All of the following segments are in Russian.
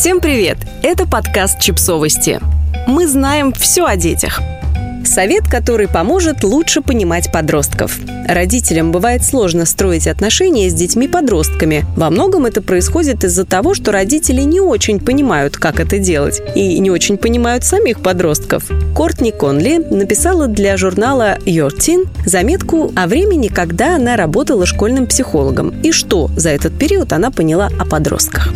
Всем привет! Это подкаст «Чипсовости». Мы знаем все о детях. Совет, который поможет лучше понимать подростков. Родителям бывает сложно строить отношения с детьми-подростками. Во многом это происходит из-за того, что родители не очень понимают, как это делать, и не очень понимают самих подростков. Кортни Конли написала для журнала Your Teen заметку о времени, когда она работала школьным психологом, и что за этот период она поняла о подростках.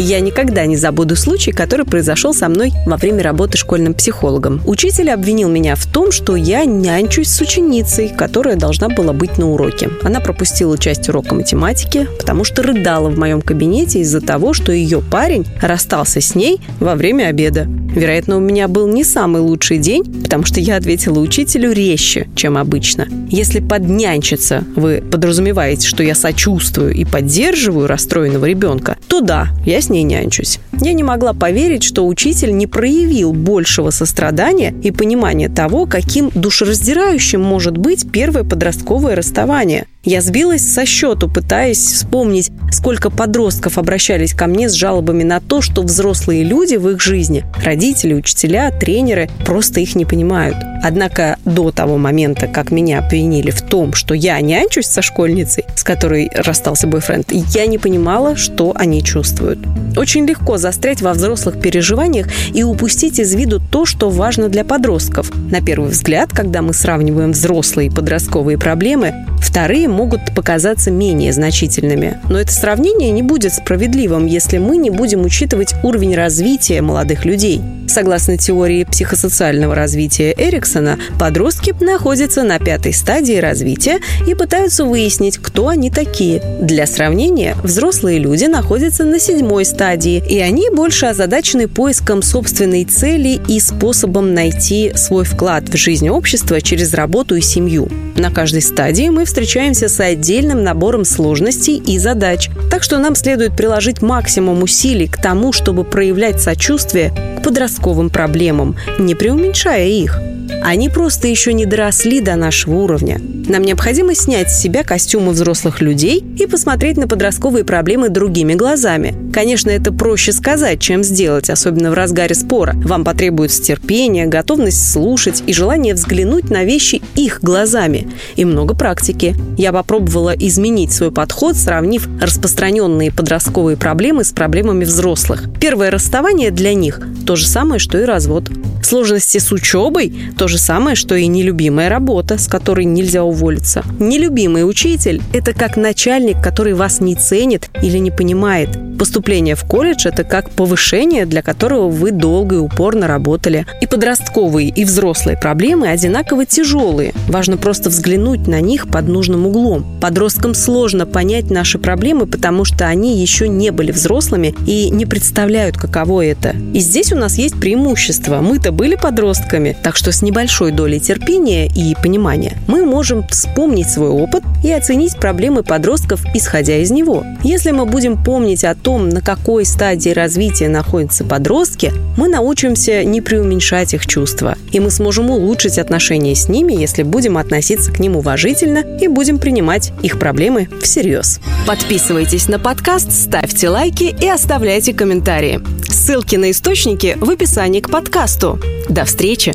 Я никогда не забуду случай, который произошел со мной во время работы школьным психологом. Учитель обвинил меня в том, что я нянчусь с ученицей, которая должна была быть на уроке. Она пропустила часть урока математики, потому что рыдала в моем кабинете из-за того, что ее парень расстался с ней во время обеда. Вероятно, у меня был не самый лучший день, потому что я ответила учителю резче, чем обычно. Если поднянчиться вы подразумеваете, что я сочувствую и поддерживаю расстроенного ребенка, то да, я с ней нянчусь. Я не могла поверить, что учитель не проявил большего сострадания и понимания того, каким душераздирающим может быть первое подростковое расставание – я сбилась со счету, пытаясь вспомнить, сколько подростков обращались ко мне с жалобами на то, что взрослые люди в их жизни, родители, учителя, тренеры, просто их не понимают. Однако до того момента, как меня обвинили в том, что я нянчусь со школьницей, с которой расстался бойфренд, я не понимала, что они чувствуют. Очень легко застрять во взрослых переживаниях и упустить из виду то, что важно для подростков. На первый взгляд, когда мы сравниваем взрослые и подростковые проблемы, вторые могут показаться менее значительными. Но это сравнение не будет справедливым, если мы не будем учитывать уровень развития молодых людей. Согласно теории психосоциального развития Эриксона, подростки находятся на пятой стадии развития и пытаются выяснить, кто они такие. Для сравнения, взрослые люди находятся на седьмой стадии, и они больше озадачены поиском собственной цели и способом найти свой вклад в жизнь общества через работу и семью. На каждой стадии мы встречаемся с отдельным набором сложностей и задач, так что нам следует приложить максимум усилий к тому, чтобы проявлять сочувствие к подростковым проблемам, не преуменьшая их. Они просто еще не доросли до нашего уровня. Нам необходимо снять с себя костюмы взрослых людей и посмотреть на подростковые проблемы другими глазами. Конечно, это проще сказать, чем сделать, особенно в разгаре спора. Вам потребуется терпение, готовность слушать и желание взглянуть на вещи их глазами. И много практики. Я попробовала изменить свой подход, сравнив распространенные подростковые проблемы с проблемами взрослых. Первое расставание для них – то же самое, что и развод. Сложности с учебой – то же самое, что и нелюбимая работа, с которой нельзя уволиться. Нелюбимый учитель – это как начальник, который вас не ценит или не понимает. Поступление в колледж – это как повышение, для которого вы долго и упорно работали. И подростковые, и взрослые проблемы одинаково тяжелые. Важно просто взглянуть на них под нужным углом. Подросткам сложно понять наши проблемы, потому что они еще не были взрослыми и не представляют, каково это. И здесь у нас есть преимущество. Мы-то были подростками, так что с небольшой долей терпения и понимания мы можем вспомнить свой опыт и оценить проблемы подростков, исходя из него. Если мы будем помнить о том, на какой стадии развития находятся подростки, мы научимся не преуменьшать их чувства. И мы сможем улучшить отношения с ними, если будем относиться к ним уважительно и будем принимать их проблемы всерьез. Подписывайтесь на подкаст, ставьте лайки и оставляйте комментарии. Ссылки на источники в описании к подкасту. До встречи!